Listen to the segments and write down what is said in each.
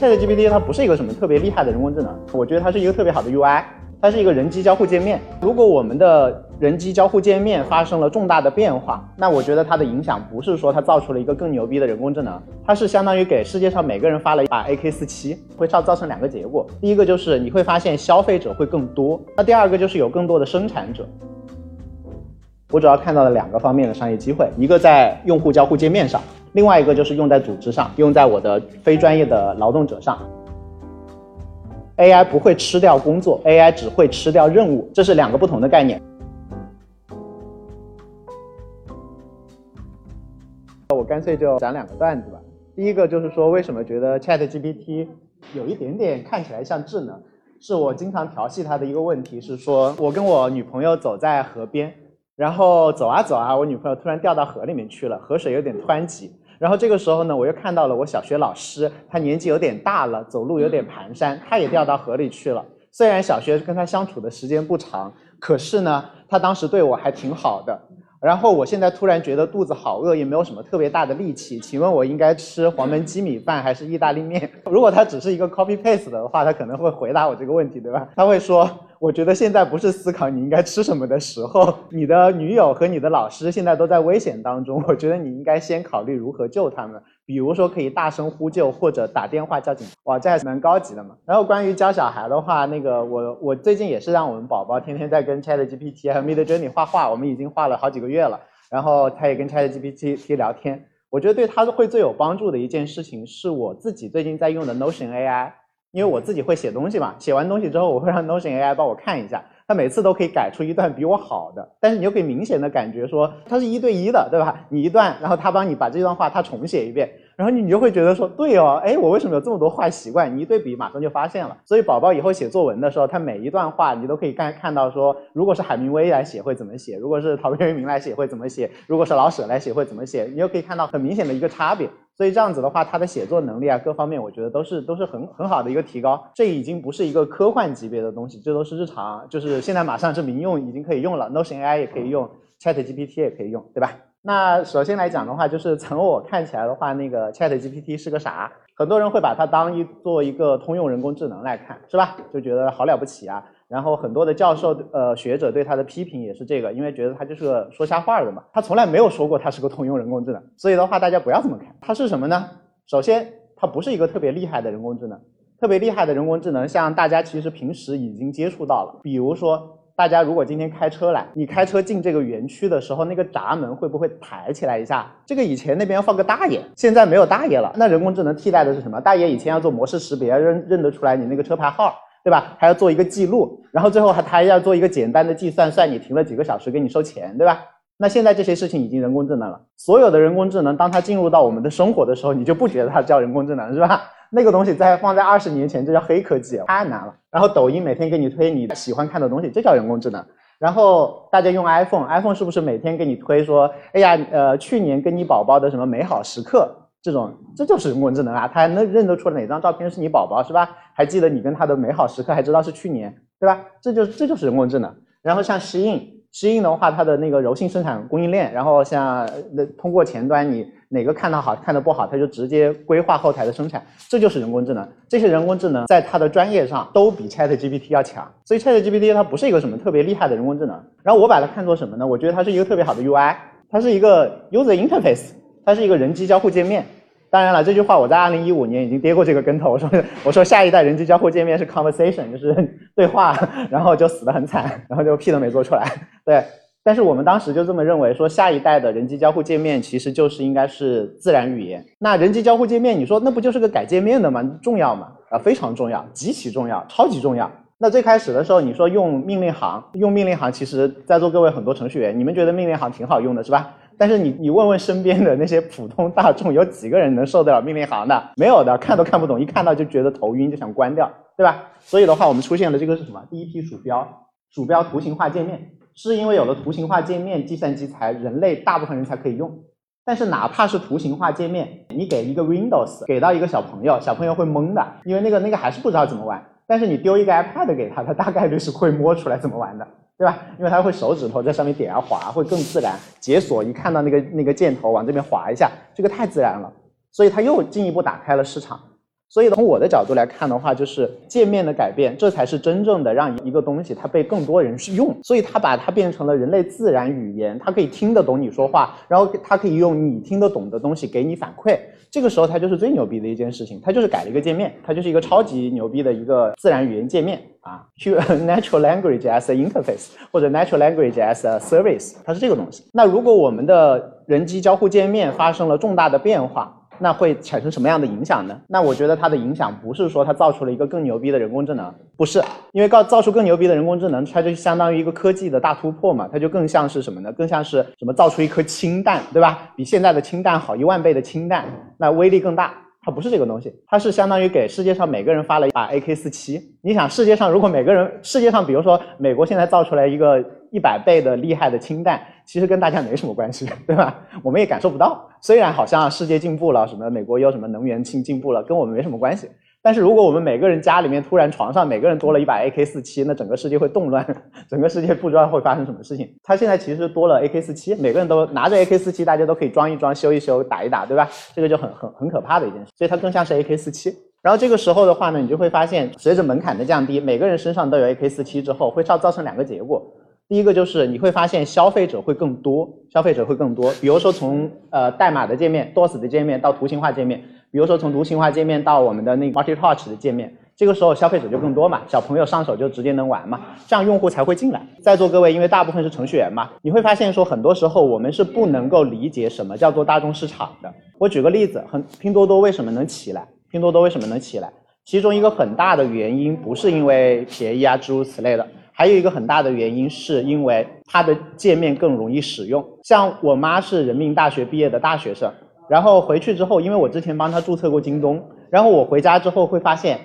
ChatGPT 它不是一个什么特别厉害的人工智能，我觉得它是一个特别好的 UI，它是一个人机交互界面。如果我们的人机交互界面发生了重大的变化，那我觉得它的影响不是说它造出了一个更牛逼的人工智能，它是相当于给世界上每个人发了一把 AK47，会造造成两个结果。第一个就是你会发现消费者会更多，那第二个就是有更多的生产者。我主要看到了两个方面的商业机会，一个在用户交互界面上，另外一个就是用在组织上，用在我的非专业的劳动者上。AI 不会吃掉工作，AI 只会吃掉任务，这是两个不同的概念。我干脆就讲两个段子吧。第一个就是说，为什么觉得 ChatGPT 有一点点看起来像智能，是我经常调戏它的一个问题，是说我跟我女朋友走在河边。然后走啊走啊，我女朋友突然掉到河里面去了，河水有点湍急。然后这个时候呢，我又看到了我小学老师，他年纪有点大了，走路有点蹒跚，他也掉到河里去了。虽然小学跟他相处的时间不长，可是呢，他当时对我还挺好的。然后我现在突然觉得肚子好饿，也没有什么特别大的力气，请问我应该吃黄焖鸡米饭还是意大利面？如果他只是一个 copy paste 的话，他可能会回答我这个问题，对吧？他会说，我觉得现在不是思考你应该吃什么的时候，你的女友和你的老师现在都在危险当中，我觉得你应该先考虑如何救他们。比如说可以大声呼救或者打电话叫警，哇，这还是蛮高级的嘛。然后关于教小孩的话，那个我我最近也是让我们宝宝天天在跟 ChatGPT 和 Midjourney 画画，我们已经画了好几个月了。然后他也跟 ChatGPT 聊天，我觉得对他会最有帮助的一件事情是我自己最近在用的 Notion AI，因为我自己会写东西嘛，写完东西之后我会让 Notion AI 帮我看一下。他每次都可以改出一段比我好的，但是你又可以明显的感觉说，它是一对一的，对吧？你一段，然后他帮你把这段话他重写一遍，然后你你就会觉得说，对哦，哎，我为什么有这么多坏习惯？你一对比，马上就发现了。所以宝宝以后写作文的时候，他每一段话你都可以看看到说，如果是海明威来写会怎么写，如果是陶渊明来写会怎么写，如果是老舍来写会怎么写，你就可以看到很明显的一个差别。所以这样子的话，他的写作能力啊，各方面我觉得都是都是很很好的一个提高。这已经不是一个科幻级别的东西，这都是日常，就是现在马上是民用，已经可以用了。Notion AI 也可以用，ChatGPT 也可以用，对吧？那首先来讲的话，就是从我看起来的话，那个 ChatGPT 是个啥？很多人会把它当一做一个通用人工智能来看，是吧？就觉得好了不起啊。然后很多的教授、呃学者对他的批评也是这个，因为觉得他就是个说瞎话的嘛。他从来没有说过他是个通用人工智能，所以的话大家不要这么看。它是什么呢？首先，它不是一个特别厉害的人工智能。特别厉害的人工智能，像大家其实平时已经接触到了。比如说，大家如果今天开车来，你开车进这个园区的时候，那个闸门会不会抬起来一下？这个以前那边要放个大爷，现在没有大爷了。那人工智能替代的是什么？大爷以前要做模式识别，认认得出来你那个车牌号。对吧？还要做一个记录，然后最后还他还要做一个简单的计算，算你停了几个小时，给你收钱，对吧？那现在这些事情已经人工智能了。所有的人工智能，当它进入到我们的生活的时候，你就不觉得它叫人工智能，是吧？那个东西在放在二十年前，这叫黑科技，太难了。然后抖音每天给你推你喜欢看的东西，这叫人工智能。然后大家用 iPhone，iPhone 是不是每天给你推说，哎呀，呃，去年跟你宝宝的什么美好时刻？这种这就是人工智能啊，它还能认得出哪张照片是你宝宝是吧？还记得你跟他的美好时刻，还知道是去年对吧？这就这就是人工智能。然后像适适应的话，它的那个柔性生产供应链，然后像那通过前端你哪个看到好看的不好，它就直接规划后台的生产，这就是人工智能。这些人工智能在它的专业上都比 ChatGPT 要强，所以 ChatGPT 它不是一个什么特别厉害的人工智能。然后我把它看作什么呢？我觉得它是一个特别好的 UI，它是一个 user interface。它是一个人机交互界面。当然了，这句话我在二零一五年已经跌过这个跟头。我 说，我说下一代人机交互界面是 conversation，就是对话，然后就死得很惨，然后就屁都没做出来。对，但是我们当时就这么认为，说下一代的人机交互界面其实就是应该是自然语言。那人机交互界面，你说那不就是个改界面的吗？重要吗？啊，非常重要，极其重要，超级重要。那最开始的时候，你说用命令行，用命令行，其实在座各位很多程序员，你们觉得命令行挺好用的，是吧？但是你你问问身边的那些普通大众，有几个人能受得了命令行的？没有的，看都看不懂，一看到就觉得头晕，就想关掉，对吧？所以的话，我们出现的这个是什么？第一批鼠标，鼠标图形化界面，是因为有了图形化界面，计算机才人类大部分人才可以用。但是哪怕是图形化界面，你给一个 Windows，给到一个小朋友，小朋友会懵的，因为那个那个还是不知道怎么玩。但是你丢一个 iPad 给他，他大概率是会摸出来怎么玩的。对吧？因为它会手指头在上面点啊划，会更自然。解锁一看到那个那个箭头往这边划一下，这个太自然了。所以它又进一步打开了市场。所以从我的角度来看的话，就是界面的改变，这才是真正的让一个东西它被更多人去用。所以它把它变成了人类自然语言，它可以听得懂你说话，然后它可以用你听得懂的东西给你反馈。这个时候它就是最牛逼的一件事情，它就是改了一个界面，它就是一个超级牛逼的一个自然语言界面啊，去 natural language as a interface 或者 natural language as a service，它是这个东西。那如果我们的人机交互界面发生了重大的变化，那会产生什么样的影响呢？那我觉得它的影响不是说它造出了一个更牛逼的人工智能，不是，因为造造出更牛逼的人工智能，它就相当于一个科技的大突破嘛，它就更像是什么呢？更像是什么造出一颗氢弹，对吧？比现在的氢弹好一万倍的氢弹，那威力更大。它不是这个东西，它是相当于给世界上每个人发了一把 AK 四七。你想，世界上如果每个人，世界上比如说美国现在造出来一个一百倍的厉害的氢弹，其实跟大家没什么关系，对吧？我们也感受不到。虽然好像世界进步了，什么美国有什么能源进进步了，跟我们没什么关系。但是如果我们每个人家里面突然床上每个人多了一把 AK 四七，那整个世界会动乱，整个世界不知道会发生什么事情。它现在其实多了 AK 四七，每个人都拿着 AK 四七，大家都可以装一装、修一修、打一打，对吧？这个就很很很可怕的一件事。所以它更像是 AK 四七。然后这个时候的话呢，你就会发现，随着门槛的降低，每个人身上都有 AK 四七之后，会造造成两个结果。第一个就是你会发现消费者会更多，消费者会更多。比如说从呃代码的界面、DOS 的界面到图形化界面。比如说从图形化界面到我们的那个 Multi Touch 的界面，这个时候消费者就更多嘛，小朋友上手就直接能玩嘛，这样用户才会进来。在座各位，因为大部分是程序员嘛，你会发现说很多时候我们是不能够理解什么叫做大众市场的。我举个例子，很拼多多为什么能起来？拼多多为什么能起来？其中一个很大的原因不是因为便宜啊诸如此类的，还有一个很大的原因是因为它的界面更容易使用。像我妈是人民大学毕业的大学生。然后回去之后，因为我之前帮她注册过京东，然后我回家之后会发现，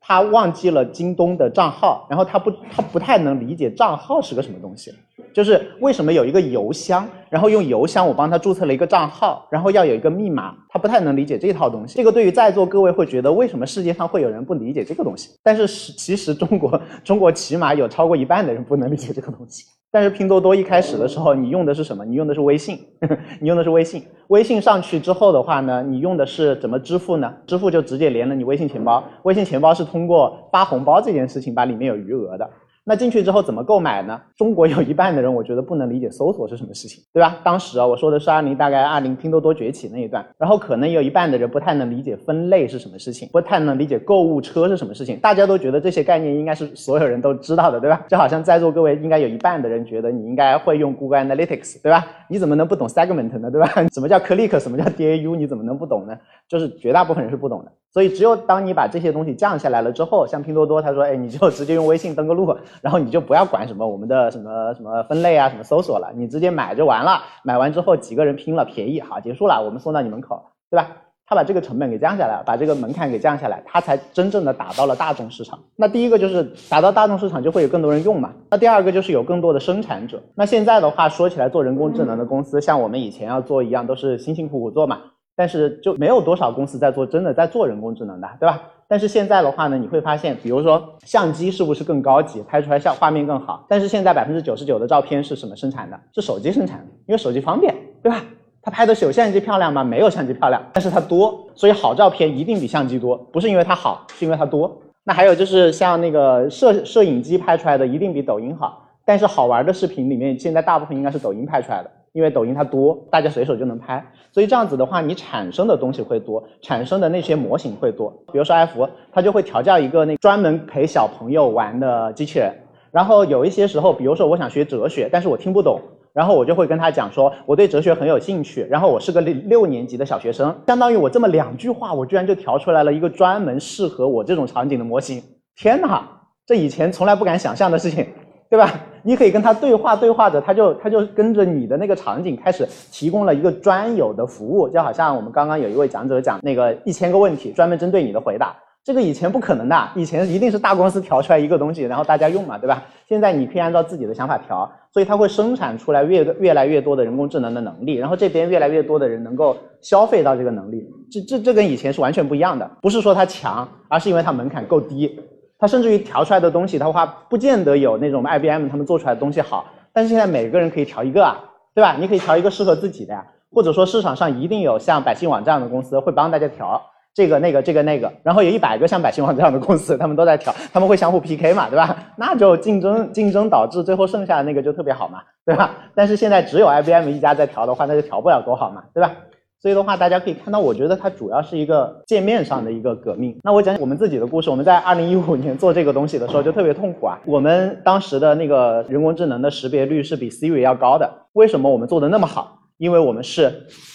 她忘记了京东的账号，然后她不她不太能理解账号是个什么东西，就是为什么有一个邮箱，然后用邮箱我帮他注册了一个账号，然后要有一个密码，他不太能理解这套东西。这个对于在座各位会觉得为什么世界上会有人不理解这个东西？但是实其实中国中国起码有超过一半的人不能理解这个东西。但是拼多多一开始的时候，你用的是什么？你用的是微信，你用的是微信。微信上去之后的话呢，你用的是怎么支付呢？支付就直接连了你微信钱包。微信钱包是通过发红包这件事情把里面有余额的。那进去之后怎么购买呢？中国有一半的人，我觉得不能理解搜索是什么事情，对吧？当时啊，我说的是二零大概二零拼多多崛起那一段，然后可能有一半的人不太能理解分类是什么事情，不太能理解购物车是什么事情。大家都觉得这些概念应该是所有人都知道的，对吧？就好像在座各位应该有一半的人觉得你应该会用 Google Analytics，对吧？你怎么能不懂 Segment 呢，对吧？什么叫 Click，什么叫 DAU，你怎么能不懂呢？就是绝大部分人是不懂的。所以只有当你把这些东西降下来了之后，像拼多多，他说，哎，你就直接用微信登个录，然后你就不要管什么我们的什么什么分类啊，什么搜索了，你直接买就完了。买完之后几个人拼了，便宜，好，结束了，我们送到你门口，对吧？他把这个成本给降下来，把这个门槛给降下来，他才真正的打到了大众市场。那第一个就是打到大众市场，就会有更多人用嘛。那第二个就是有更多的生产者。那现在的话说起来，做人工智能的公司，像我们以前要做一样，都是辛辛苦苦做嘛。但是就没有多少公司在做真的在做人工智能的，对吧？但是现在的话呢，你会发现，比如说相机是不是更高级，拍出来像画面更好？但是现在百分之九十九的照片是什么生产的？是手机生产的，因为手机方便，对吧？它拍的是有相机漂亮吗？没有相机漂亮，但是它多，所以好照片一定比相机多，不是因为它好，是因为它多。那还有就是像那个摄摄影机拍出来的一定比抖音好，但是好玩的视频里面现在大部分应该是抖音拍出来的。因为抖音它多，大家随手就能拍，所以这样子的话，你产生的东西会多，产生的那些模型会多。比如说 F，它就会调教一个那专门陪小朋友玩的机器人。然后有一些时候，比如说我想学哲学，但是我听不懂，然后我就会跟他讲说，我对哲学很有兴趣，然后我是个六六年级的小学生，相当于我这么两句话，我居然就调出来了一个专门适合我这种场景的模型。天哪，这以前从来不敢想象的事情。对吧？你可以跟他对话，对话着，他就他就跟着你的那个场景开始提供了一个专有的服务，就好像我们刚刚有一位讲者讲那个一千个问题，专门针对你的回答，这个以前不可能的，以前一定是大公司调出来一个东西，然后大家用嘛，对吧？现在你可以按照自己的想法调，所以它会生产出来越越来越多的人工智能的能力，然后这边越来越多的人能够消费到这个能力，这这这跟以前是完全不一样的，不是说它强，而是因为它门槛够低。它甚至于调出来的东西，的话不见得有那种 IBM 他们做出来的东西好。但是现在每个人可以调一个啊，对吧？你可以调一个适合自己的呀，或者说市场上一定有像百姓网这样的公司会帮大家调。这个那个这个那个，然后有一百个像百姓网这样的公司，他们都在调，他们会相互 PK 嘛，对吧？那就竞争竞争导致最后剩下的那个就特别好嘛，对吧？但是现在只有 IBM 一家在调的话，那就调不了多好嘛，对吧？所以的话，大家可以看到，我觉得它主要是一个界面上的一个革命。那我讲讲我们自己的故事，我们在二零一五年做这个东西的时候就特别痛苦啊。我们当时的那个人工智能的识别率是比 Siri 要高的。为什么我们做的那么好？因为我们是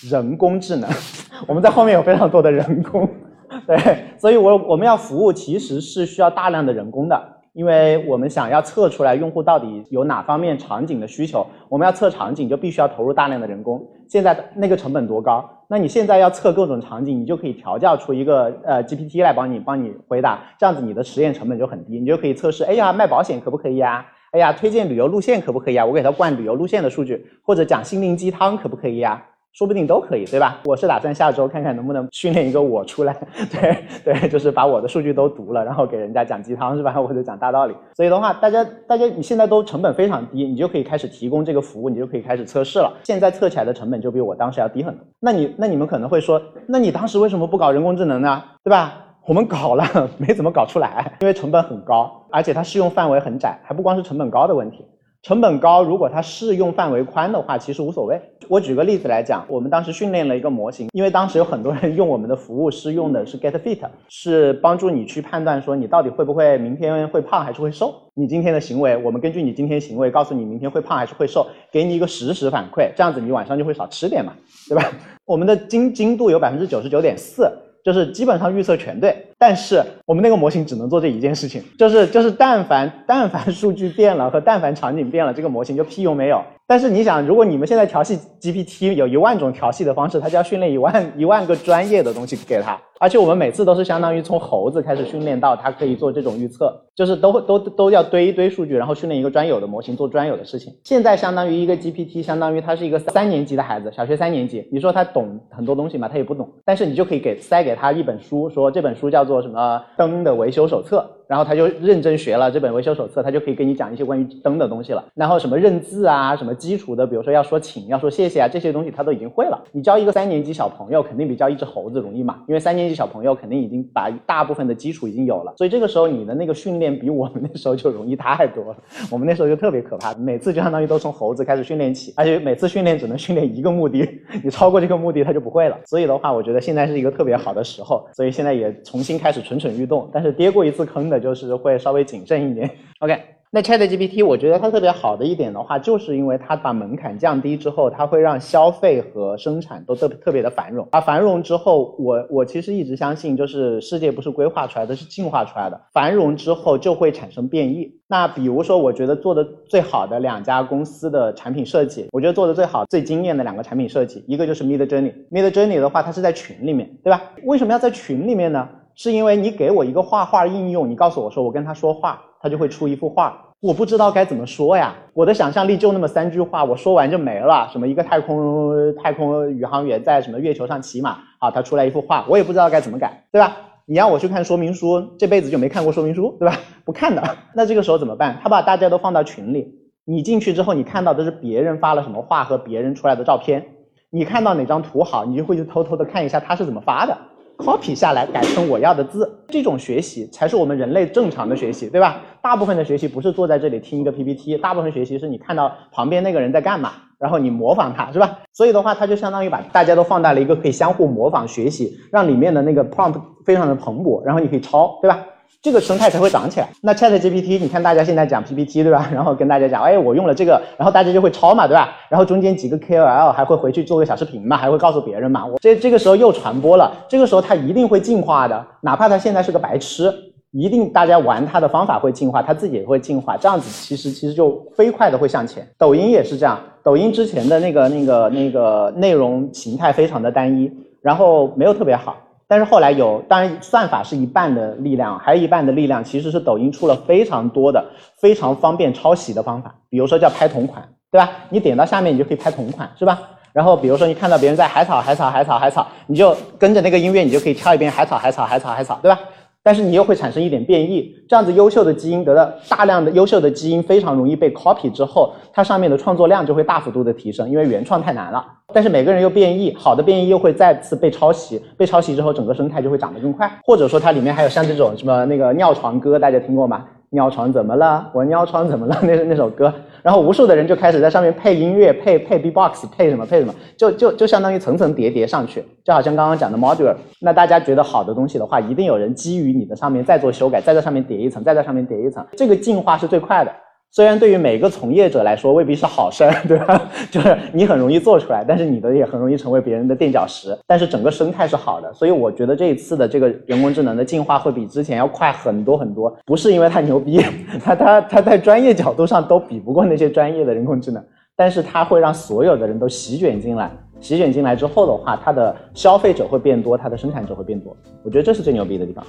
人工智能，我们在后面有非常多的人工，对，所以我我们要服务其实是需要大量的人工的。因为我们想要测出来用户到底有哪方面场景的需求，我们要测场景就必须要投入大量的人工。现在那个成本多高？那你现在要测各种场景，你就可以调教出一个呃 GPT 来帮你帮你回答，这样子你的实验成本就很低，你就可以测试。哎呀，卖保险可不可以呀？哎呀，推荐旅游路线可不可以啊？我给他灌旅游路线的数据，或者讲心灵鸡汤可不可以呀？说不定都可以，对吧？我是打算下周看看能不能训练一个我出来，对对，就是把我的数据都读了，然后给人家讲鸡汤，是吧？或者讲大道理。所以的话，大家大家你现在都成本非常低，你就可以开始提供这个服务，你就可以开始测试了。现在测起来的成本就比我当时要低很多。那你那你们可能会说，那你当时为什么不搞人工智能呢？对吧？我们搞了，没怎么搞出来，因为成本很高，而且它适用范围很窄，还不光是成本高的问题。成本高，如果它适用范围宽的话，其实无所谓。我举个例子来讲，我们当时训练了一个模型，因为当时有很多人用我们的服务是用的是 Get Fit，是帮助你去判断说你到底会不会明天会胖还是会瘦。你今天的行为，我们根据你今天行为告诉你明天会胖还是会瘦，给你一个实时反馈，这样子你晚上就会少吃点嘛，对吧？我们的精精度有百分之九十九点四。就是基本上预测全对，但是我们那个模型只能做这一件事情，就是就是但凡但凡数据变了和但凡场景变了，这个模型就屁用没有。但是你想，如果你们现在调戏 GPT 有一万种调戏的方式，它就要训练一万一万个专业的东西给它，而且我们每次都是相当于从猴子开始训练到它可以做这种预测，就是都都都要堆一堆数据，然后训练一个专有的模型做专有的事情。现在相当于一个 GPT，相当于他是一个三年级的孩子，小学三年级，你说他懂很多东西吗？他也不懂，但是你就可以给塞给他一本书，说这本书叫做什么灯的维修手册。然后他就认真学了这本维修手册，他就可以跟你讲一些关于灯的东西了。然后什么认字啊，什么基础的，比如说要说请，要说谢谢啊，这些东西他都已经会了。你教一个三年级小朋友，肯定比教一只猴子容易嘛，因为三年级小朋友肯定已经把大部分的基础已经有了。所以这个时候你的那个训练比我们那时候就容易太多了。我们那时候就特别可怕，每次就相当于都从猴子开始训练起，而且每次训练只能训练一个目的，你超过这个目的他就不会了。所以的话，我觉得现在是一个特别好的时候，所以现在也重新开始蠢蠢欲动。但是跌过一次坑的就是会稍微。谨慎一点。OK，那 Chat GPT 我觉得它特别好的一点的话，就是因为它把门槛降低之后，它会让消费和生产都特特别的繁荣。而繁荣之后，我我其实一直相信，就是世界不是规划出来的，是进化出来的。繁荣之后就会产生变异。那比如说，我觉得做的最好的两家公司的产品设计，我觉得做的最好、最惊艳的两个产品设计，一个就是 Mid Journey。Mid Journey 的话，它是在群里面，对吧？为什么要在群里面呢？是因为你给我一个画画应用，你告诉我说我跟他说话，他就会出一幅画。我不知道该怎么说呀，我的想象力就那么三句话，我说完就没了。什么一个太空太空宇航员在什么月球上骑马，啊，他出来一幅画，我也不知道该怎么改，对吧？你让我去看说明书，这辈子就没看过说明书，对吧？不看的。那这个时候怎么办？他把大家都放到群里，你进去之后，你看到的是别人发了什么画和别人出来的照片，你看到哪张图好，你就会去偷偷的看一下他是怎么发的。Copy 下来改成我要的字，这种学习才是我们人类正常的学习，对吧？大部分的学习不是坐在这里听一个 PPT，大部分学习是你看到旁边那个人在干嘛，然后你模仿他，是吧？所以的话，它就相当于把大家都放大了一个可以相互模仿学习，让里面的那个 prompt 非常的蓬勃，然后你可以抄，对吧？这个生态才会长起来。那 Chat GPT，你看大家现在讲 PPT，对吧？然后跟大家讲，哎，我用了这个，然后大家就会抄嘛，对吧？然后中间几个 KOL 还会回去做个小视频嘛，还会告诉别人嘛。我这这个时候又传播了，这个时候它一定会进化的，哪怕它现在是个白痴，一定大家玩它的方法会进化，它自己也会进化。这样子其实其实就飞快的会向前。抖音也是这样，抖音之前的那个那个那个内容形态非常的单一，然后没有特别好。但是后来有，当然算法是一半的力量，还有一半的力量其实是抖音出了非常多的非常方便抄袭的方法，比如说叫拍同款，对吧？你点到下面你就可以拍同款，是吧？然后比如说你看到别人在海草海草海草海草，你就跟着那个音乐你就可以跳一遍海草海草海草海草，对吧？但是你又会产生一点变异，这样子优秀的基因得到大量的优秀的基因非常容易被 copy 之后，它上面的创作量就会大幅度的提升，因为原创太难了。但是每个人又变异，好的变异又会再次被抄袭，被抄袭之后整个生态就会长得更快。或者说它里面还有像这种什么那个尿床歌，大家听过吗？尿床怎么了？我尿床怎么了？那那首歌。然后无数的人就开始在上面配音乐，配配 B-box，配什么配什么，就就就相当于层层叠叠上去，就好像刚刚讲的 modular。那大家觉得好的东西的话，一定有人基于你的上面再做修改，再在上面叠一层，再在上面叠一层，这个进化是最快的。虽然对于每个从业者来说未必是好事儿，对吧？就是你很容易做出来，但是你的也很容易成为别人的垫脚石。但是整个生态是好的，所以我觉得这一次的这个人工智能的进化会比之前要快很多很多。不是因为它牛逼，它它它在专业角度上都比不过那些专业的人工智能，但是它会让所有的人都席卷进来。席卷进来之后的话，它的消费者会变多，它的生产者会变多。我觉得这是最牛逼的地方。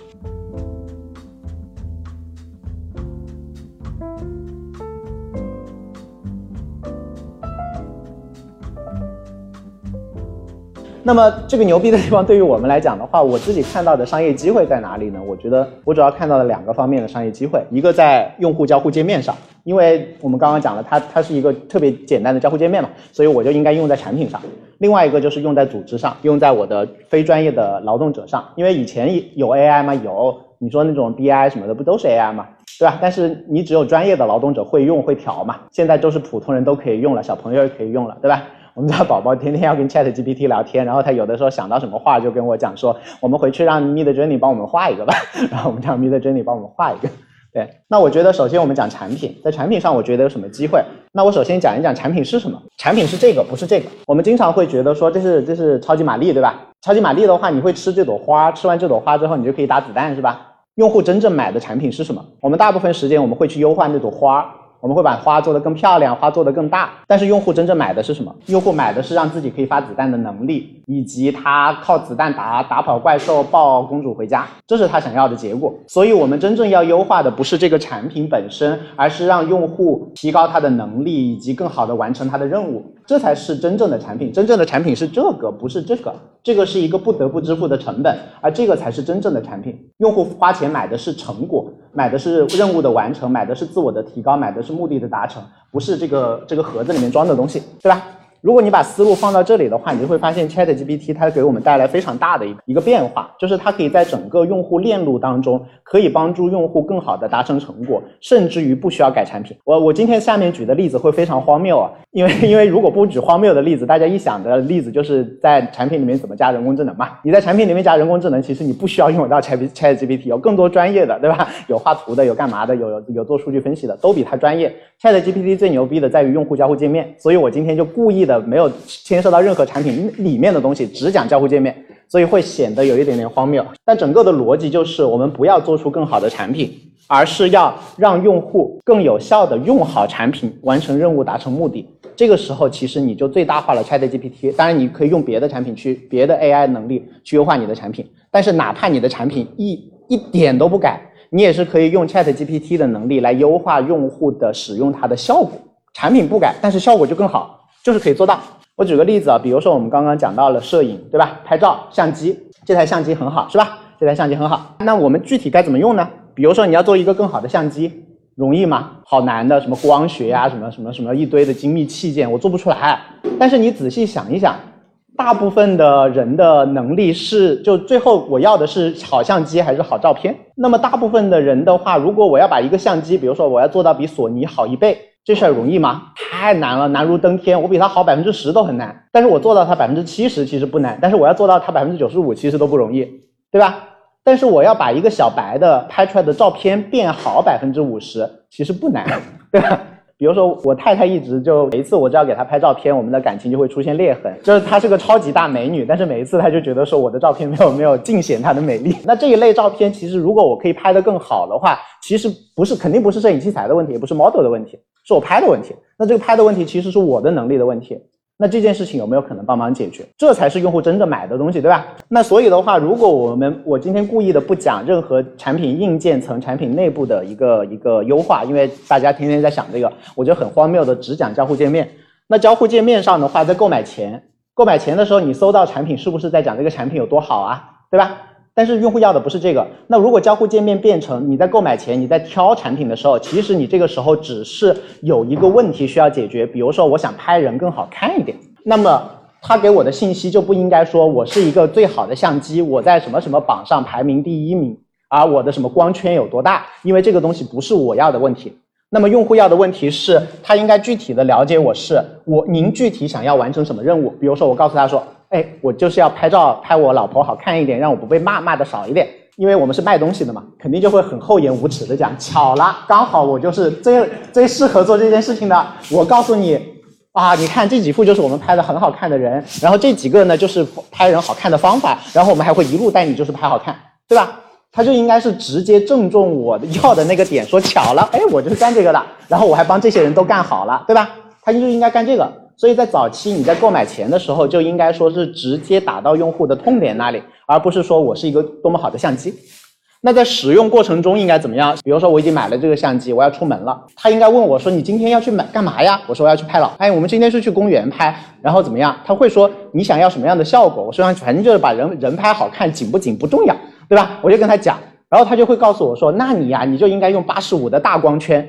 那么这个牛逼的地方，对于我们来讲的话，我自己看到的商业机会在哪里呢？我觉得我主要看到了两个方面的商业机会，一个在用户交互界面上，因为我们刚刚讲了，它它是一个特别简单的交互界面嘛，所以我就应该用在产品上。另外一个就是用在组织上，用在我的非专业的劳动者上，因为以前有 AI 吗？有，你说那种 BI 什么的，不都是 AI 吗？对吧？但是你只有专业的劳动者会用会调嘛，现在都是普通人都可以用了，小朋友也可以用了，对吧？我们家宝宝天天要跟 Chat GPT 聊天，然后他有的时候想到什么话就跟我讲说，我们回去让 Mid Journey 帮我们画一个吧，然后我们让 Mid Journey 帮我们画一个。对，那我觉得首先我们讲产品，在产品上我觉得有什么机会？那我首先讲一讲产品是什么？产品是这个，不是这个。我们经常会觉得说这是这是超级玛丽，对吧？超级玛丽的话，你会吃这朵花，吃完这朵花之后你就可以打子弹，是吧？用户真正买的产品是什么？我们大部分时间我们会去优化那朵花。我们会把花做得更漂亮，花做得更大，但是用户真正买的是什么？用户买的是让自己可以发子弹的能力，以及他靠子弹打打跑怪兽，抱公主回家，这是他想要的结果。所以，我们真正要优化的不是这个产品本身，而是让用户提高他的能力，以及更好的完成他的任务，这才是真正的产品。真正的产品是这个，不是这个。这个是一个不得不支付的成本，而这个才是真正的产品。用户花钱买的是成果，买的是任务的完成，买的是自我的提高，买的是目的的达成，不是这个这个盒子里面装的东西，对吧？如果你把思路放到这里的话，你就会发现 Chat GPT 它给我们带来非常大的一一个变化，就是它可以在整个用户链路当中，可以帮助用户更好的达成成果，甚至于不需要改产品。我我今天下面举的例子会非常荒谬啊，因为因为如果不举荒谬的例子，大家一想的例子就是在产品里面怎么加人工智能嘛。你在产品里面加人工智能，其实你不需要用到 Chat Chat GPT，有更多专业的，对吧？有画图的，有干嘛的，有有做数据分析的，都比它专业。Chat GPT 最牛逼的在于用户交互界面，所以我今天就故意的没有牵涉到任何产品里面的东西，只讲交互界面，所以会显得有一点点荒谬。但整个的逻辑就是，我们不要做出更好的产品，而是要让用户更有效的用好产品，完成任务，达成目的。这个时候，其实你就最大化了 Chat GPT。当然，你可以用别的产品去别的 AI 能力去优化你的产品，但是哪怕你的产品一一点都不改。你也是可以用 Chat GPT 的能力来优化用户的使用它的效果，产品不改，但是效果就更好，就是可以做到。我举个例子啊，比如说我们刚刚讲到了摄影，对吧？拍照相机，这台相机很好，是吧？这台相机很好。那我们具体该怎么用呢？比如说你要做一个更好的相机，容易吗？好难的，什么光学呀，什么什么什么一堆的精密器件，我做不出来。但是你仔细想一想。大部分的人的能力是，就最后我要的是好相机还是好照片？那么大部分的人的话，如果我要把一个相机，比如说我要做到比索尼好一倍，这事儿容易吗？太难了，难如登天。我比他好百分之十都很难，但是我做到他百分之七十其实不难，但是我要做到他百分之九十五其实都不容易，对吧？但是我要把一个小白的拍出来的照片变好百分之五十，其实不难，对吧？比如说，我太太一直就每一次我只要给她拍照片，我们的感情就会出现裂痕。就是她是个超级大美女，但是每一次她就觉得说我的照片没有没有尽显她的美丽。那这一类照片，其实如果我可以拍得更好的话，其实不是肯定不是摄影器材的问题，也不是 model 的问题，是我拍的问题。那这个拍的问题其实是我的能力的问题。那这件事情有没有可能帮忙解决？这才是用户真正买的东西，对吧？那所以的话，如果我们我今天故意的不讲任何产品硬件层、产品内部的一个一个优化，因为大家天天在想这个，我觉得很荒谬的，只讲交互界面。那交互界面上的话，在购买前，购买前的时候，你搜到产品是不是在讲这个产品有多好啊？对吧？但是用户要的不是这个。那如果交互界面变成你在购买前你在挑产品的时候，其实你这个时候只是有一个问题需要解决，比如说我想拍人更好看一点，那么他给我的信息就不应该说我是一个最好的相机，我在什么什么榜上排名第一名，而我的什么光圈有多大，因为这个东西不是我要的问题。那么用户要的问题是，他应该具体的了解我是我您具体想要完成什么任务，比如说我告诉他说。哎，我就是要拍照拍我老婆好看一点，让我不被骂骂的少一点。因为我们是卖东西的嘛，肯定就会很厚颜无耻的讲，巧了，刚好我就是最最适合做这件事情的。我告诉你啊，你看这几幅就是我们拍的很好看的人，然后这几个呢就是拍人好看的方法，然后我们还会一路带你就是拍好看，对吧？他就应该是直接正中我要的那个点，说巧了，哎，我就是干这个的，然后我还帮这些人都干好了，对吧？他就应该干这个。所以在早期你在购买前的时候，就应该说是直接打到用户的痛点那里，而不是说我是一个多么好的相机。那在使用过程中应该怎么样？比如说我已经买了这个相机，我要出门了，他应该问我说：“你今天要去买干嘛呀？”我说：“我要去拍了。”哎，我们今天是去公园拍，然后怎么样？他会说：“你想要什么样的效果？”我说：“反正就是把人人拍好看，景不景不重要，对吧？”我就跟他讲，然后他就会告诉我说：“那你呀，你就应该用八十五的大光圈。”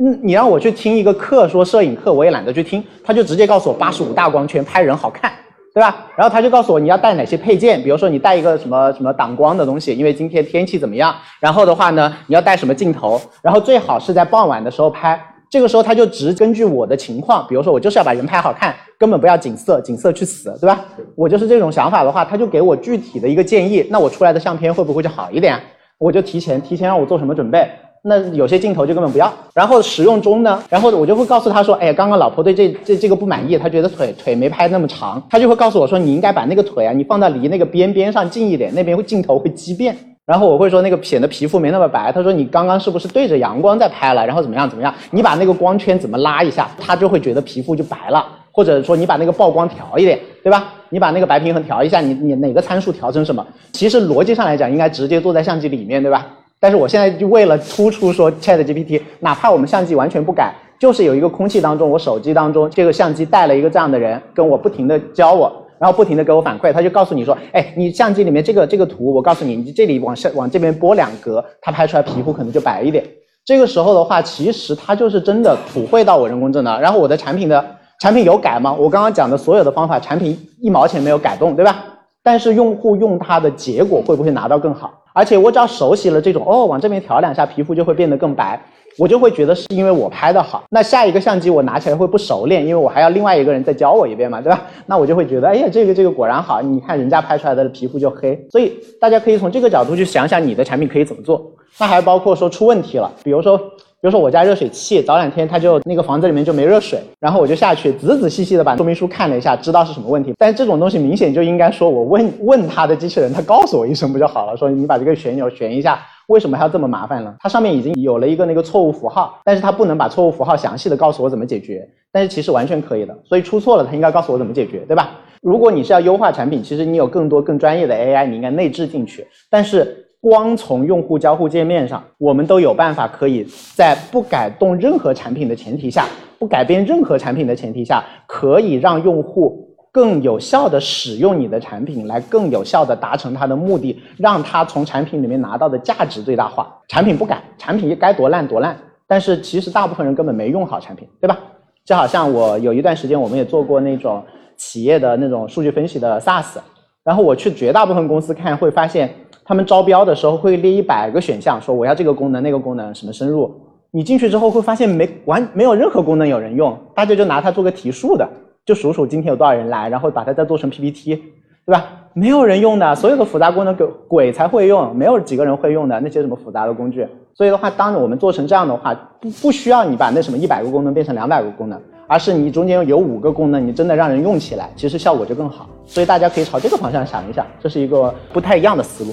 嗯，你让我去听一个课，说摄影课，我也懒得去听，他就直接告诉我八十五大光圈拍人好看，对吧？然后他就告诉我你要带哪些配件，比如说你带一个什么什么挡光的东西，因为今天天气怎么样？然后的话呢，你要带什么镜头？然后最好是在傍晚的时候拍，这个时候他就只根据我的情况，比如说我就是要把人拍好看，根本不要景色，景色去死，对吧？我就是这种想法的话，他就给我具体的一个建议，那我出来的相片会不会就好一点？我就提前提前让我做什么准备？那有些镜头就根本不要，然后使用中呢，然后我就会告诉他说，哎呀，刚刚老婆对这这这个不满意，她觉得腿腿没拍那么长，他就会告诉我说，你应该把那个腿啊，你放到离那个边边上近一点，那边会镜头会畸变。然后我会说那个显得皮肤没那么白，他说你刚刚是不是对着阳光在拍了，然后怎么样怎么样，你把那个光圈怎么拉一下，他就会觉得皮肤就白了，或者说你把那个曝光调一点，对吧？你把那个白平衡调一下，你你哪个参数调成什么？其实逻辑上来讲，应该直接坐在相机里面，对吧？但是我现在就为了突出说 Chat GPT，哪怕我们相机完全不改，就是有一个空气当中，我手机当中这个相机带了一个这样的人，跟我不停的教我，然后不停的给我反馈，他就告诉你说，哎，你相机里面这个这个图，我告诉你，你这里往下往这边拨两格，它拍出来皮肤可能就白一点。这个时候的话，其实它就是真的普惠到我人工智能，然后我的产品的产品有改吗？我刚刚讲的所有的方法，产品一毛钱没有改动，对吧？但是用户用它的结果会不会拿到更好？而且我只要熟悉了这种哦，往这边调两下，皮肤就会变得更白，我就会觉得是因为我拍的好。那下一个相机我拿起来会不熟练，因为我还要另外一个人再教我一遍嘛，对吧？那我就会觉得，哎呀，这个这个果然好，你看人家拍出来的皮肤就黑。所以大家可以从这个角度去想想你的产品可以怎么做。那还包括说出问题了，比如说。比如说我家热水器早两天它就那个房子里面就没热水，然后我就下去仔仔细细的把说明书看了一下，知道是什么问题。但这种东西明显就应该说我问问他的机器人，他告诉我一声不就好了？说你把这个旋钮旋一下，为什么还要这么麻烦呢？它上面已经有了一个那个错误符号，但是它不能把错误符号详细的告诉我怎么解决，但是其实完全可以的。所以出错了，它应该告诉我怎么解决，对吧？如果你是要优化产品，其实你有更多更专业的 AI，你应该内置进去，但是。光从用户交互界面上，我们都有办法可以在不改动任何产品的前提下，不改变任何产品的前提下，可以让用户更有效的使用你的产品，来更有效的达成他的目的，让他从产品里面拿到的价值最大化。产品不改，产品该多烂多烂，但是其实大部分人根本没用好产品，对吧？就好像我有一段时间，我们也做过那种企业的那种数据分析的 SaaS，然后我去绝大部分公司看，会发现。他们招标的时候会列一百个选项，说我要这个功能、那个功能，什么深入。你进去之后会发现没完，没有任何功能有人用，大家就拿它做个提数的，就数数今天有多少人来，然后把它再做成 PPT，对吧？没有人用的，所有的复杂功能鬼鬼才会用，没有几个人会用的那些什么复杂的工具。所以的话，当我们做成这样的话，不不需要你把那什么一百个功能变成两百个功能。而是你中间有五个功能，你真的让人用起来，其实效果就更好。所以大家可以朝这个方向想一想，这是一个不太一样的思路。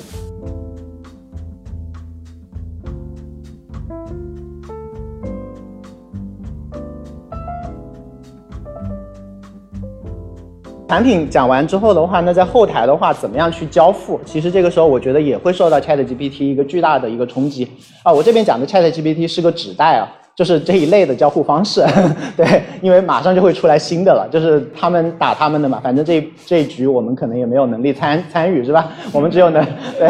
产品讲完之后的话，那在后台的话，怎么样去交付？其实这个时候我觉得也会受到 Chat GPT 一个巨大的一个冲击啊。我这边讲的 Chat GPT 是个纸袋啊。就是这一类的交互方式，对，因为马上就会出来新的了，就是他们打他们的嘛，反正这这一局我们可能也没有能力参参与，是吧？我们只有能对，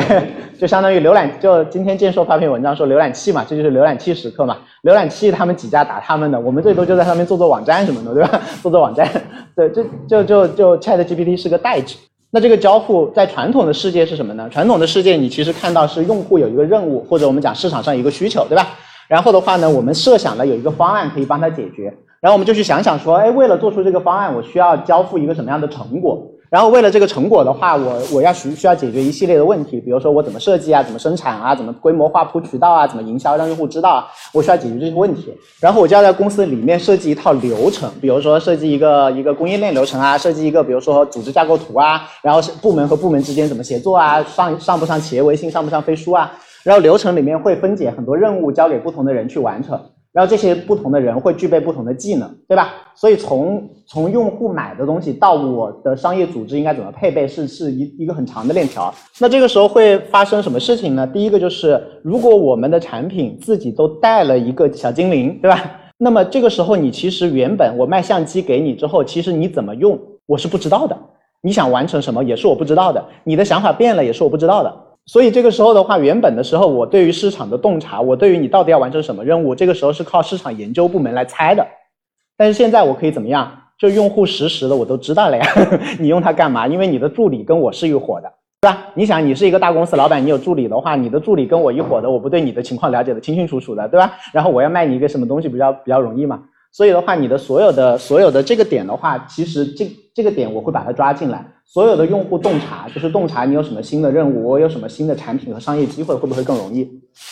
就相当于浏览，就今天建硕发篇文章说浏览器嘛，这就是浏览器时刻嘛，浏览器他们几家打他们的，我们最多就在上面做做网站什么的，对吧？做做网站，对，就就就就 Chat GPT 是个代指。那这个交互在传统的世界是什么呢？传统的世界你其实看到是用户有一个任务，或者我们讲市场上一个需求，对吧？然后的话呢，我们设想了有一个方案可以帮他解决，然后我们就去想想说，哎，为了做出这个方案，我需要交付一个什么样的成果？然后为了这个成果的话，我我要需需要解决一系列的问题，比如说我怎么设计啊，怎么生产啊，怎么规模化铺渠道啊，怎么营销让用户知道啊，我需要解决这些问题。然后我就要在公司里面设计一套流程，比如说设计一个一个供应链流程啊，设计一个比如说组织架构图啊，然后是部门和部门之间怎么协作啊，上上不上企业微信，上不上飞书啊。然后流程里面会分解很多任务，交给不同的人去完成。然后这些不同的人会具备不同的技能，对吧？所以从从用户买的东西到我的商业组织应该怎么配备，是是一一个很长的链条。那这个时候会发生什么事情呢？第一个就是，如果我们的产品自己都带了一个小精灵，对吧？那么这个时候你其实原本我卖相机给你之后，其实你怎么用我是不知道的。你想完成什么也是我不知道的。你的想法变了也是我不知道的。所以这个时候的话，原本的时候，我对于市场的洞察，我对于你到底要完成什么任务，这个时候是靠市场研究部门来猜的。但是现在我可以怎么样？就用户实时的我都知道了呀，你用它干嘛？因为你的助理跟我是一伙的，对吧？你想，你是一个大公司老板，你有助理的话，你的助理跟我一伙的，我不对你的情况了解的清清楚楚的，对吧？然后我要卖你一个什么东西，比较比较容易嘛。所以的话，你的所有的所有的这个点的话，其实这这个点我会把它抓进来。所有的用户洞察，就是洞察你有什么新的任务，我有什么新的产品和商业机会，会不会更容易？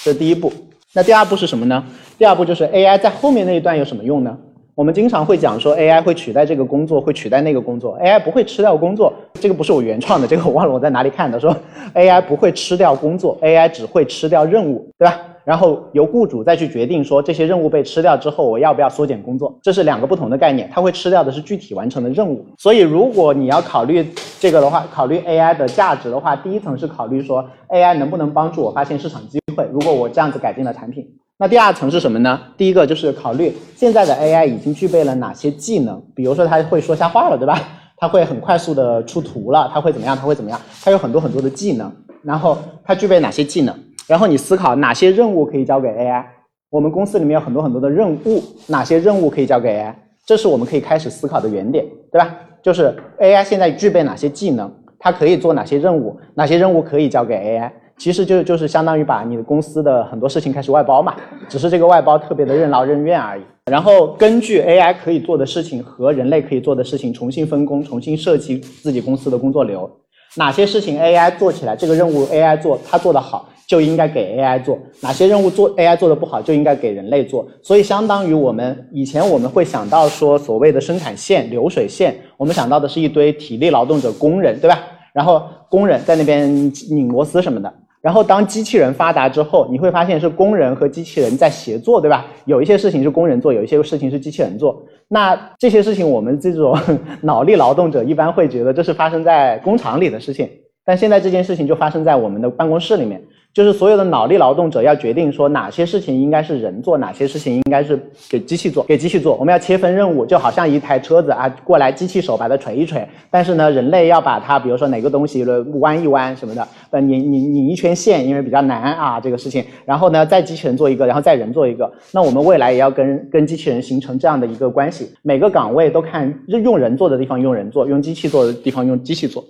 这是第一步。那第二步是什么呢？第二步就是 AI 在后面那一段有什么用呢？我们经常会讲说 AI 会取代这个工作，会取代那个工作。AI 不会吃掉工作，这个不是我原创的，这个我忘了我在哪里看的，说 AI 不会吃掉工作，AI 只会吃掉任务，对吧？然后由雇主再去决定说这些任务被吃掉之后，我要不要缩减工作，这是两个不同的概念。它会吃掉的是具体完成的任务。所以如果你要考虑这个的话，考虑 AI 的价值的话，第一层是考虑说 AI 能不能帮助我发现市场机会。如果我这样子改进了产品，那第二层是什么呢？第一个就是考虑现在的 AI 已经具备了哪些技能，比如说它会说瞎话了，对吧？它会很快速的出图了，它会怎么样？它会怎么样？它有很多很多的技能，然后它具备哪些技能？然后你思考哪些任务可以交给 AI？我们公司里面有很多很多的任务，哪些任务可以交给 AI？这是我们可以开始思考的原点，对吧？就是 AI 现在具备哪些技能，它可以做哪些任务，哪些任务可以交给 AI？其实就就是相当于把你的公司的很多事情开始外包嘛，只是这个外包特别的任劳任怨而已。然后根据 AI 可以做的事情和人类可以做的事情重新分工，重新设计自己公司的工作流。哪些事情 AI 做起来，这个任务 AI 做，它做得好。就应该给 AI 做哪些任务做 AI 做的不好就应该给人类做，所以相当于我们以前我们会想到说所谓的生产线流水线，我们想到的是一堆体力劳动者工人，对吧？然后工人在那边拧螺丝什么的，然后当机器人发达之后，你会发现是工人和机器人在协作，对吧？有一些事情是工人做，有一些事情是机器人做。那这些事情我们这种 脑力劳动者一般会觉得这是发生在工厂里的事情，但现在这件事情就发生在我们的办公室里面。就是所有的脑力劳动者要决定说哪些事情应该是人做，哪些事情应该是给机器做，给机器做。我们要切分任务，就好像一台车子啊，过来机器手把它锤一锤，但是呢，人类要把它，比如说哪个东西弯一弯什么的，呃，拧拧拧一圈线，因为比较难啊这个事情。然后呢，再机器人做一个，然后再人做一个。那我们未来也要跟跟机器人形成这样的一个关系，每个岗位都看用人做的地方用人做，用机器做的地方用机器做。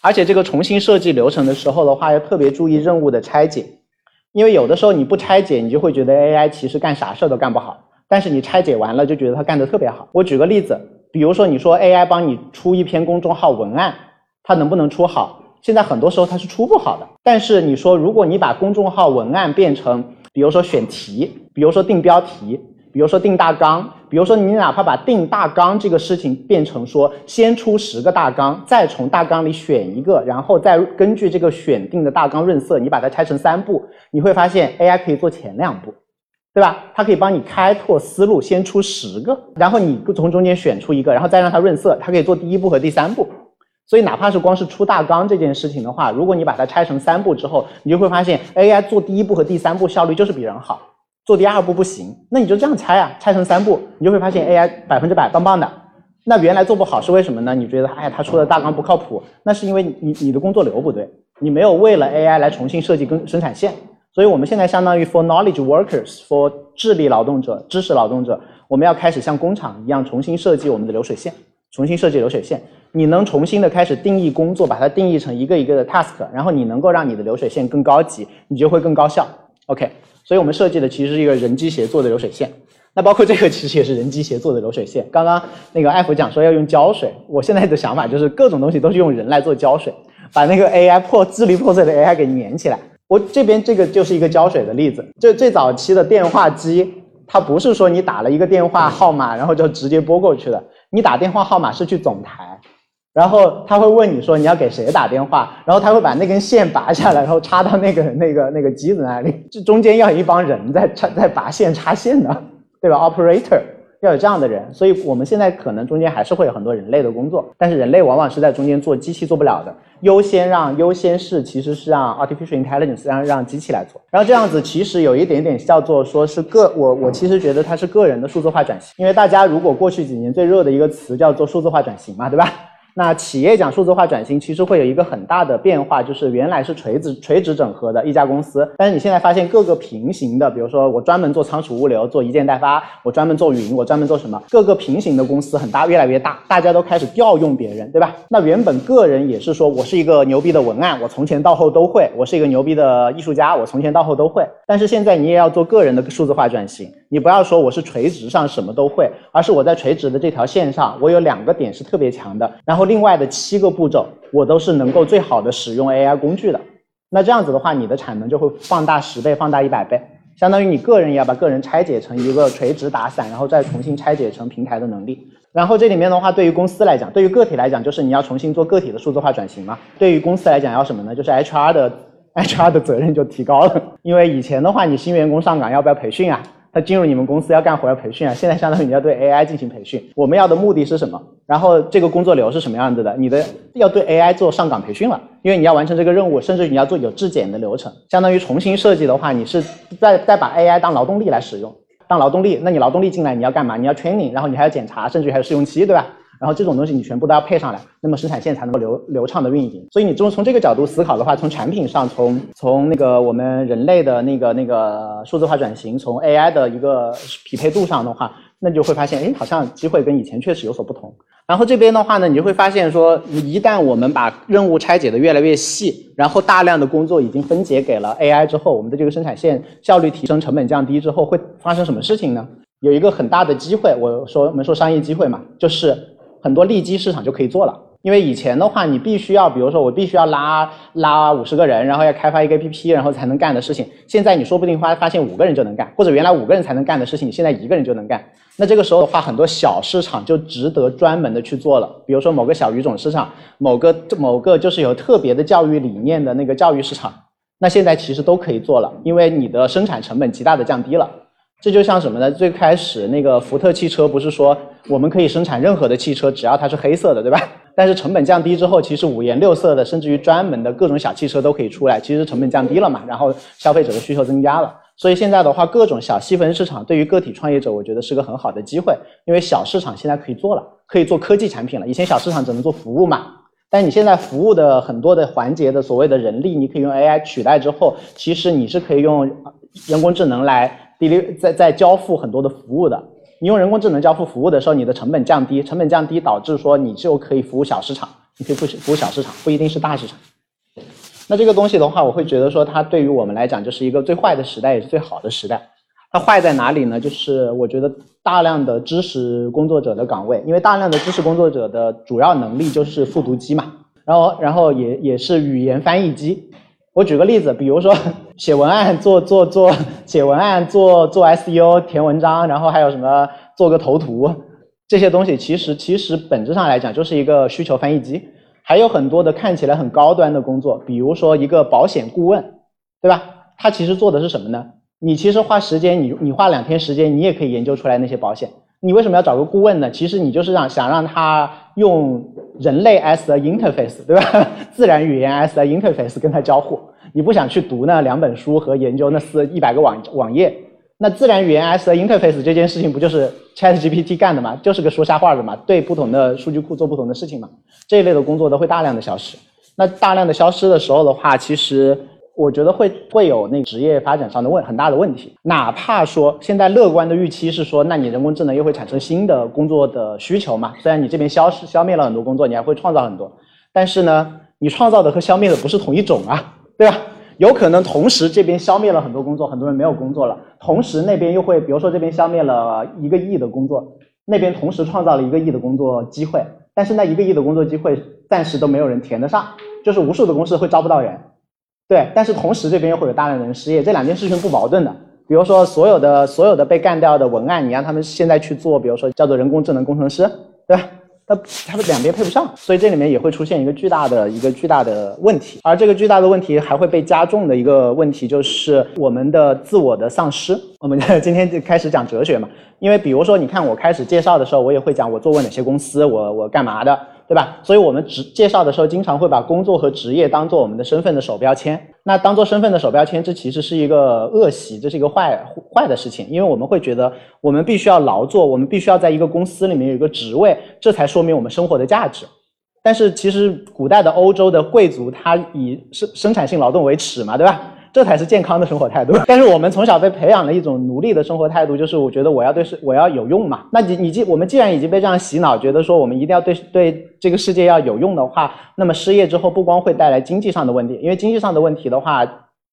而且这个重新设计流程的时候的话，要特别注意任务的拆解，因为有的时候你不拆解，你就会觉得 AI 其实干啥事儿都干不好。但是你拆解完了，就觉得它干得特别好。我举个例子，比如说你说 AI 帮你出一篇公众号文案，它能不能出好？现在很多时候它是出不好的。但是你说，如果你把公众号文案变成，比如说选题，比如说定标题。比如说定大纲，比如说你哪怕把定大纲这个事情变成说，先出十个大纲，再从大纲里选一个，然后再根据这个选定的大纲润色，你把它拆成三步，你会发现 AI 可以做前两步，对吧？它可以帮你开拓思路，先出十个，然后你从中间选出一个，然后再让它润色，它可以做第一步和第三步。所以哪怕是光是出大纲这件事情的话，如果你把它拆成三步之后，你就会发现 AI 做第一步和第三步效率就是比人好。做第二步不行，那你就这样拆啊，拆成三步，你就会发现 AI 百分之百棒棒的。那原来做不好是为什么呢？你觉得哎，他出的大纲不靠谱，那是因为你你的工作流不对，你没有为了 AI 来重新设计跟生产线。所以我们现在相当于 for knowledge workers，for 智力劳动者、知识劳动者，我们要开始像工厂一样重新设计我们的流水线，重新设计流水线。你能重新的开始定义工作，把它定义成一个一个的 task，然后你能够让你的流水线更高级，你就会更高效。OK，所以我们设计的其实是一个人机协作的流水线。那包括这个其实也是人机协作的流水线。刚刚那个艾弗讲说要用胶水，我现在的想法就是各种东西都是用人来做胶水，把那个 AI 破支离破碎的 AI 给粘起来。我这边这个就是一个胶水的例子，就最早期的电话机，它不是说你打了一个电话号码，然后就直接拨过去的。你打电话号码是去总台，然后他会问你说你要给谁打电话，然后他会把那根线拔下来，然后插到那个那个那个机子那里，这中间要一帮人在插在拔线插线的，对吧？Operator。要有这样的人，所以我们现在可能中间还是会有很多人类的工作，但是人类往往是在中间做机器做不了的，优先让优先是其实是让 artificial intelligence 让让机器来做，然后这样子其实有一点点叫做说是个我我其实觉得它是个人的数字化转型，因为大家如果过去几年最热的一个词叫做数字化转型嘛，对吧？那企业讲数字化转型，其实会有一个很大的变化，就是原来是垂直垂直整合的一家公司，但是你现在发现各个平行的，比如说我专门做仓储物流，做一件代发，我专门做云，我专门做什么？各个平行的公司很大，越来越大，大家都开始调用别人，对吧？那原本个人也是说我是一个牛逼的文案，我从前到后都会；我是一个牛逼的艺术家，我从前到后都会。但是现在你也要做个人的数字化转型，你不要说我是垂直上什么都会，而是我在垂直的这条线上，我有两个点是特别强的，然后。另外的七个步骤，我都是能够最好的使用 AI 工具的。那这样子的话，你的产能就会放大十倍，放大一百倍，相当于你个人也要把个人拆解成一个垂直打散，然后再重新拆解成平台的能力。然后这里面的话，对于公司来讲，对于个体来讲，就是你要重新做个体的数字化转型嘛。对于公司来讲，要什么呢？就是 HR 的 HR 的责任就提高了，因为以前的话，你新员工上岗要不要培训啊？他进入你们公司要干活要培训啊，现在相当于你要对 AI 进行培训。我们要的目的是什么？然后这个工作流是什么样子的？你的要对 AI 做上岗培训了，因为你要完成这个任务，甚至你要做有质检的流程，相当于重新设计的话，你是在在把 AI 当劳动力来使用，当劳动力，那你劳动力进来你要干嘛？你要 training，然后你还要检查，甚至还有试用期，对吧？然后这种东西你全部都要配上来，那么生产线才能够流流畅的运营。所以你从从这个角度思考的话，从产品上，从从那个我们人类的那个那个数字化转型，从 AI 的一个匹配度上的话，那就会发现，哎，好像机会跟以前确实有所不同。然后这边的话呢，你就会发现说，一旦我们把任务拆解的越来越细，然后大量的工作已经分解给了 AI 之后，我们的这个生产线效率提升，成本降低之后，会发生什么事情呢？有一个很大的机会，我说我们说商业机会嘛，就是。很多利基市场就可以做了，因为以前的话，你必须要，比如说我必须要拉拉五十个人，然后要开发一个 APP，然后才能干的事情，现在你说不定发发现五个人就能干，或者原来五个人才能干的事情，你现在一个人就能干。那这个时候的话，很多小市场就值得专门的去做了，比如说某个小语种市场，某个某个就是有特别的教育理念的那个教育市场，那现在其实都可以做了，因为你的生产成本极大的降低了。这就像什么呢？最开始那个福特汽车不是说我们可以生产任何的汽车，只要它是黑色的，对吧？但是成本降低之后，其实五颜六色的，甚至于专门的各种小汽车都可以出来，其实成本降低了嘛，然后消费者的需求增加了。所以现在的话，各种小细分市场对于个体创业者，我觉得是个很好的机会，因为小市场现在可以做了，可以做科技产品了。以前小市场只能做服务嘛，但你现在服务的很多的环节的所谓的人力，你可以用 AI 取代之后，其实你是可以用人工智能来。第六，在在交付很多的服务的，你用人工智能交付服务的时候，你的成本降低，成本降低导致说你就可以服务小市场，你可以服服务小市场，不一定是大市场。那这个东西的话，我会觉得说它对于我们来讲就是一个最坏的时代，也是最好的时代。它坏在哪里呢？就是我觉得大量的知识工作者的岗位，因为大量的知识工作者的主要能力就是复读机嘛，然后然后也也是语言翻译机。我举个例子，比如说写文案、做做做写文案、做做 SEO、填文章，然后还有什么做个头图，这些东西其实其实本质上来讲就是一个需求翻译机。还有很多的看起来很高端的工作，比如说一个保险顾问，对吧？他其实做的是什么呢？你其实花时间，你你花两天时间，你也可以研究出来那些保险。你为什么要找个顾问呢？其实你就是让想让他用人类 as 的 interface，对吧？自然语言 as 的 interface 跟他交互。你不想去读那两本书和研究那四一百个网网页，那自然语言 S 的 interface 这件事情不就是 ChatGPT 干的吗？就是个说瞎话的嘛，对不同的数据库做不同的事情嘛。这一类的工作都会大量的消失。那大量的消失的时候的话，其实我觉得会会有那职业发展上的问很大的问题。哪怕说现在乐观的预期是说，那你人工智能又会产生新的工作的需求嘛？虽然你这边消失消灭了很多工作，你还会创造很多，但是呢，你创造的和消灭的不是同一种啊，对吧？有可能同时这边消灭了很多工作，很多人没有工作了，同时那边又会，比如说这边消灭了一个亿的工作，那边同时创造了一个亿的工作机会，但是那一个亿的工作机会暂时都没有人填得上。就是无数的公司会招不到人，对，但是同时这边又会有大量的人失业，这两件事情不矛盾的。比如说所有的所有的被干掉的文案，你让他们现在去做，比如说叫做人工智能工程师，对吧？那他们两边配不上，所以这里面也会出现一个巨大的一个巨大的问题。而这个巨大的问题还会被加重的一个问题就是我们的自我的丧失。我们 今天就开始讲哲学嘛，因为比如说你看我开始介绍的时候，我也会讲我做过哪些公司，我我干嘛的。对吧？所以我们职介绍的时候，经常会把工作和职业当做我们的身份的手标签。那当做身份的手标签，这其实是一个恶习，这是一个坏坏的事情。因为我们会觉得，我们必须要劳作，我们必须要在一个公司里面有一个职位，这才说明我们生活的价值。但是其实古代的欧洲的贵族，他以生生产性劳动为耻嘛，对吧？这才是健康的生活态度。但是我们从小被培养了一种奴隶的生活态度，就是我觉得我要对世我要有用嘛。那你你既我们既然已经被这样洗脑，觉得说我们一定要对对这个世界要有用的话，那么失业之后不光会带来经济上的问题，因为经济上的问题的话。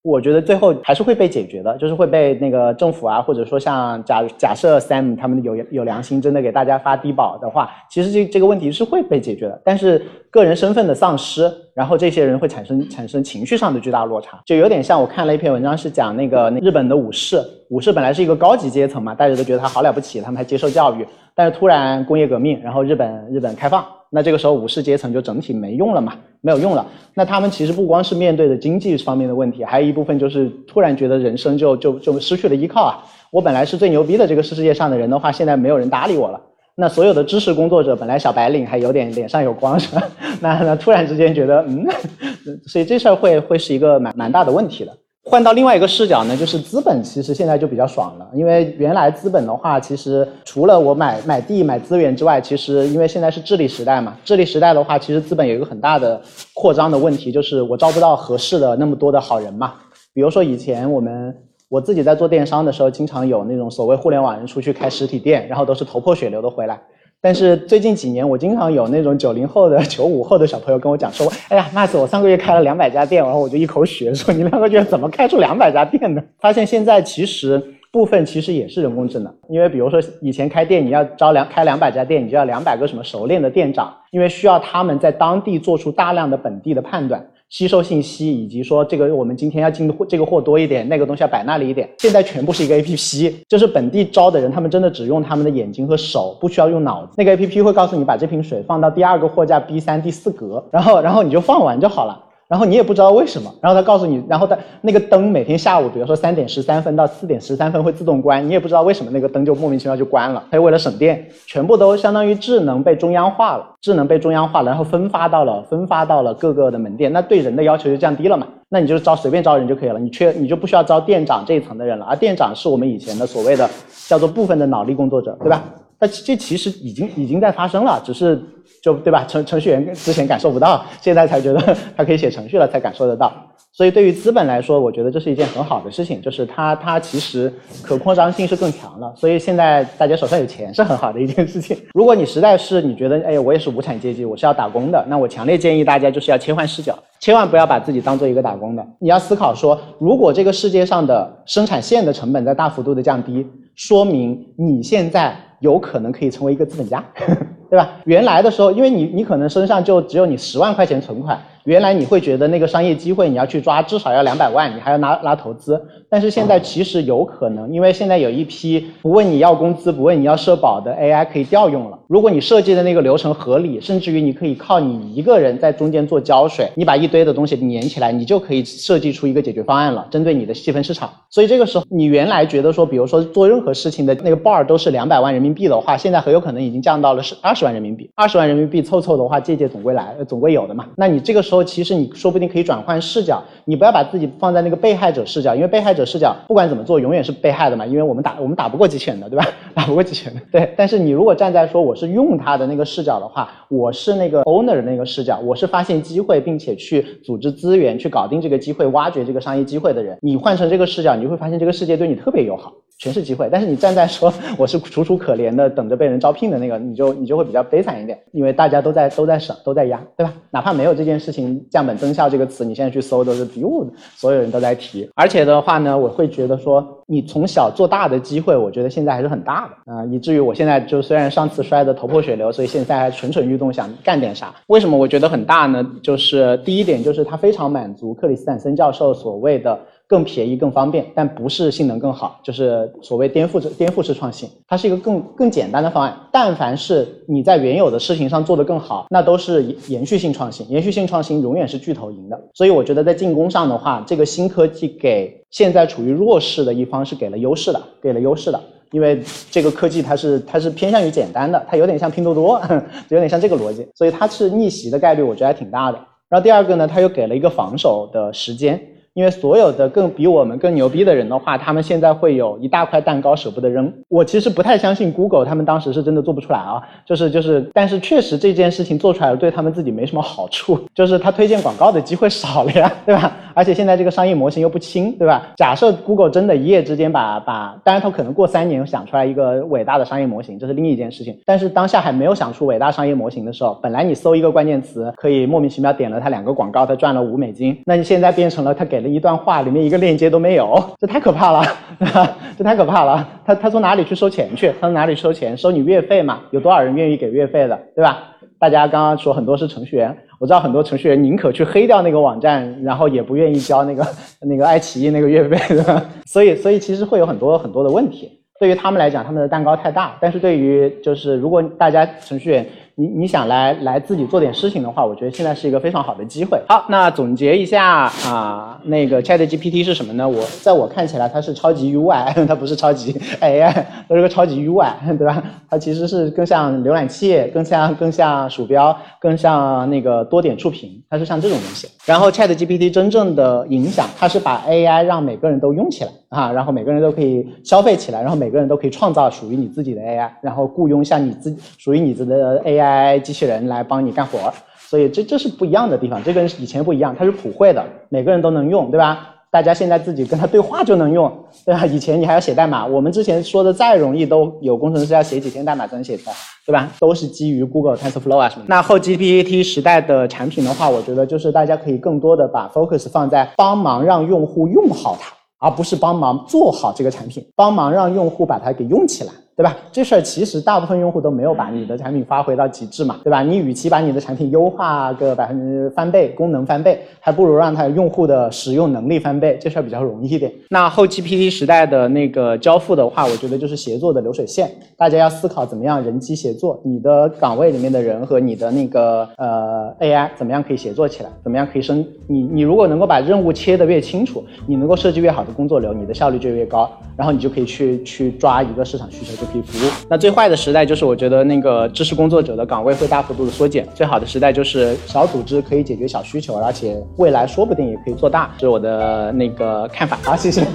我觉得最后还是会被解决的，就是会被那个政府啊，或者说像假假设 Sam 他们有有良心，真的给大家发低保的话，其实这这个问题是会被解决的。但是个人身份的丧失，然后这些人会产生产生情绪上的巨大落差，就有点像我看了一篇文章，是讲那个日本的武士，武士本来是一个高级阶层嘛，大家都觉得他好了不起，他们还接受教育，但是突然工业革命，然后日本日本开放。那这个时候武士阶层就整体没用了嘛，没有用了。那他们其实不光是面对的经济方面的问题，还有一部分就是突然觉得人生就就就失去了依靠啊。我本来是最牛逼的这个世界上的人的话，现在没有人搭理我了。那所有的知识工作者本来小白领还有点脸上有光是吧？那那突然之间觉得嗯，所以这事儿会会是一个蛮蛮大的问题的。换到另外一个视角呢，就是资本其实现在就比较爽了，因为原来资本的话，其实除了我买买地买资源之外，其实因为现在是智力时代嘛，智力时代的话，其实资本有一个很大的扩张的问题，就是我招不到合适的那么多的好人嘛。比如说以前我们我自己在做电商的时候，经常有那种所谓互联网人出去开实体店，然后都是头破血流的回来。但是最近几年，我经常有那种九零后的、九五后的小朋友跟我讲说：“ 哎呀，Max，我上个月开了两百家店，然后我就一口血说你两个月怎么开出两百家店的？”发现现在其实部分其实也是人工智能，因为比如说以前开店你要招两开两百家店，你就要两百个什么熟练的店长，因为需要他们在当地做出大量的本地的判断。吸收信息，以及说这个我们今天要进货，这个货多一点，那个东西要摆那里一点。现在全部是一个 A P P，就是本地招的人，他们真的只用他们的眼睛和手，不需要用脑子。那个 A P P 会告诉你把这瓶水放到第二个货架 B 三第四格，然后然后你就放完就好了。然后你也不知道为什么，然后他告诉你，然后他那个灯每天下午，比如说三点十三分到四点十三分会自动关，你也不知道为什么那个灯就莫名其妙就关了。他为了省电，全部都相当于智能被中央化了，智能被中央化了，然后分发到了分发到了各个的门店，那对人的要求就降低了嘛？那你就招随便招人就可以了，你缺你就不需要招店长这一层的人了，而店长是我们以前的所谓的叫做部分的脑力工作者，对吧？那这其实已经已经在发生了，只是。就对吧？程程序员之前感受不到，现在才觉得 他可以写程序了，才感受得到。所以对于资本来说，我觉得这是一件很好的事情，就是它它其实可扩张性是更强了。所以现在大家手上有钱是很好的一件事情。如果你实在是你觉得，哎，我也是无产阶级，我是要打工的，那我强烈建议大家就是要切换视角，千万不要把自己当做一个打工的。你要思考说，如果这个世界上的生产线的成本在大幅度的降低，说明你现在有可能可以成为一个资本家。对吧？原来的时候，因为你你可能身上就只有你十万块钱存款。原来你会觉得那个商业机会你要去抓，至少要两百万，你还要拿拉投资。但是现在其实有可能，因为现在有一批不问你要工资、不问你要社保的 AI 可以调用了。如果你设计的那个流程合理，甚至于你可以靠你一个人在中间做胶水，你把一堆的东西粘起来，你就可以设计出一个解决方案了，针对你的细分市场。所以这个时候，你原来觉得说，比如说做任何事情的那个 bar 都是两百万人民币的话，现在很有可能已经降到了是二十万人民币。二十万人民币凑凑的话，借借总归来，总归有的嘛。那你这个时候。其实你说不定可以转换视角，你不要把自己放在那个被害者视角，因为被害者视角不管怎么做，永远是被害的嘛，因为我们打我们打不过机器人的，对吧？打不过机器人的，对。但是你如果站在说我是用它的那个视角的话，我是那个 owner 的那个视角，我是发现机会并且去组织资源去搞定这个机会，挖掘这个商业机会的人，你换成这个视角，你就会发现这个世界对你特别友好。全是机会，但是你站在说我是楚楚可怜的等着被人招聘的那个，你就你就会比较悲惨一点，因为大家都在都在省都在压，对吧？哪怕没有这件事情，降本增效这个词，你现在去搜都是 “biu”，所有人都在提。而且的话呢，我会觉得说，你从小做大的机会，我觉得现在还是很大的啊，以至于我现在就虽然上次摔得头破血流，所以现在还蠢蠢欲动，想干点啥。为什么我觉得很大呢？就是第一点就是它非常满足克里斯坦森教授所谓的。更便宜、更方便，但不是性能更好，就是所谓颠覆式颠覆式创新。它是一个更更简单的方案。但凡是你在原有的事情上做得更好，那都是延续性创新。延续性创新永远是巨头赢的。所以我觉得在进攻上的话，这个新科技给现在处于弱势的一方是给了优势的，给了优势的。因为这个科技它是它是偏向于简单的，它有点像拼多多，有点像这个逻辑，所以它是逆袭的概率，我觉得还挺大的。然后第二个呢，它又给了一个防守的时间。因为所有的更比我们更牛逼的人的话，他们现在会有一大块蛋糕舍不得扔。我其实不太相信 Google，他们当时是真的做不出来啊。就是就是，但是确实这件事情做出来了，对他们自己没什么好处，就是他推荐广告的机会少了呀，对吧？而且现在这个商业模型又不轻，对吧？假设 Google 真的一夜之间把把，当然他可能过三年想出来一个伟大的商业模型，这是另一件事情。但是当下还没有想出伟大商业模型的时候，本来你搜一个关键词可以莫名其妙点了他两个广告，他赚了五美金，那你现在变成了他给一段话，里面一个链接都没有，这太可怕了，这太可怕了。他他从哪里去收钱去？他从哪里收钱？收你月费嘛？有多少人愿意给月费的，对吧？大家刚刚说很多是程序员。我知道很多程序员宁可去黑掉那个网站，然后也不愿意交那个 那个爱奇艺那个月费的，所以所以其实会有很多很多的问题。对于他们来讲，他们的蛋糕太大，但是对于就是如果大家程序员。你你想来来自己做点事情的话，我觉得现在是一个非常好的机会。好，那总结一下啊，那个 Chat GPT 是什么呢？我在我看起来，它是超级 UI，它不是超级 AI，它是个超级 UI，对吧？它其实是更像浏览器，更像更像鼠标，更像那个多点触屏，它是像这种东西。然后 Chat GPT 真正的影响，它是把 AI 让每个人都用起来啊，然后每个人都可以消费起来，然后每个人都可以创造属于你自己的 AI，然后雇佣像你自属于你自己的 AI。AI 机器人来帮你干活，所以这这是不一样的地方，这跟以前不一样，它是普惠的，每个人都能用，对吧？大家现在自己跟他对话就能用，对吧？以前你还要写代码，我们之前说的再容易，都有工程师要写几天代码才能写出来，对吧？都是基于 Google TensorFlow 啊什么。那后 GPT 时代的产品的话，我觉得就是大家可以更多的把 focus 放在帮忙让用户用好它，而不是帮忙做好这个产品，帮忙让用户把它给用起来。对吧？这事儿其实大部分用户都没有把你的产品发挥到极致嘛，对吧？你与其把你的产品优化个百分之翻倍，功能翻倍，还不如让它用户的使用能力翻倍，这事儿比较容易一点。那后 GPT 时代的那个交付的话，我觉得就是协作的流水线，大家要思考怎么样人机协作，你的岗位里面的人和你的那个呃 AI 怎么样可以协作起来，怎么样可以生你你如果能够把任务切得越清楚，你能够设计越好的工作流，你的效率就越高，然后你就可以去去抓一个市场需求。以服务。那最坏的时代就是，我觉得那个知识工作者的岗位会大幅度的缩减。最好的时代就是小组织可以解决小需求，而且未来说不定也可以做大，这是我的那个看法。好，谢谢。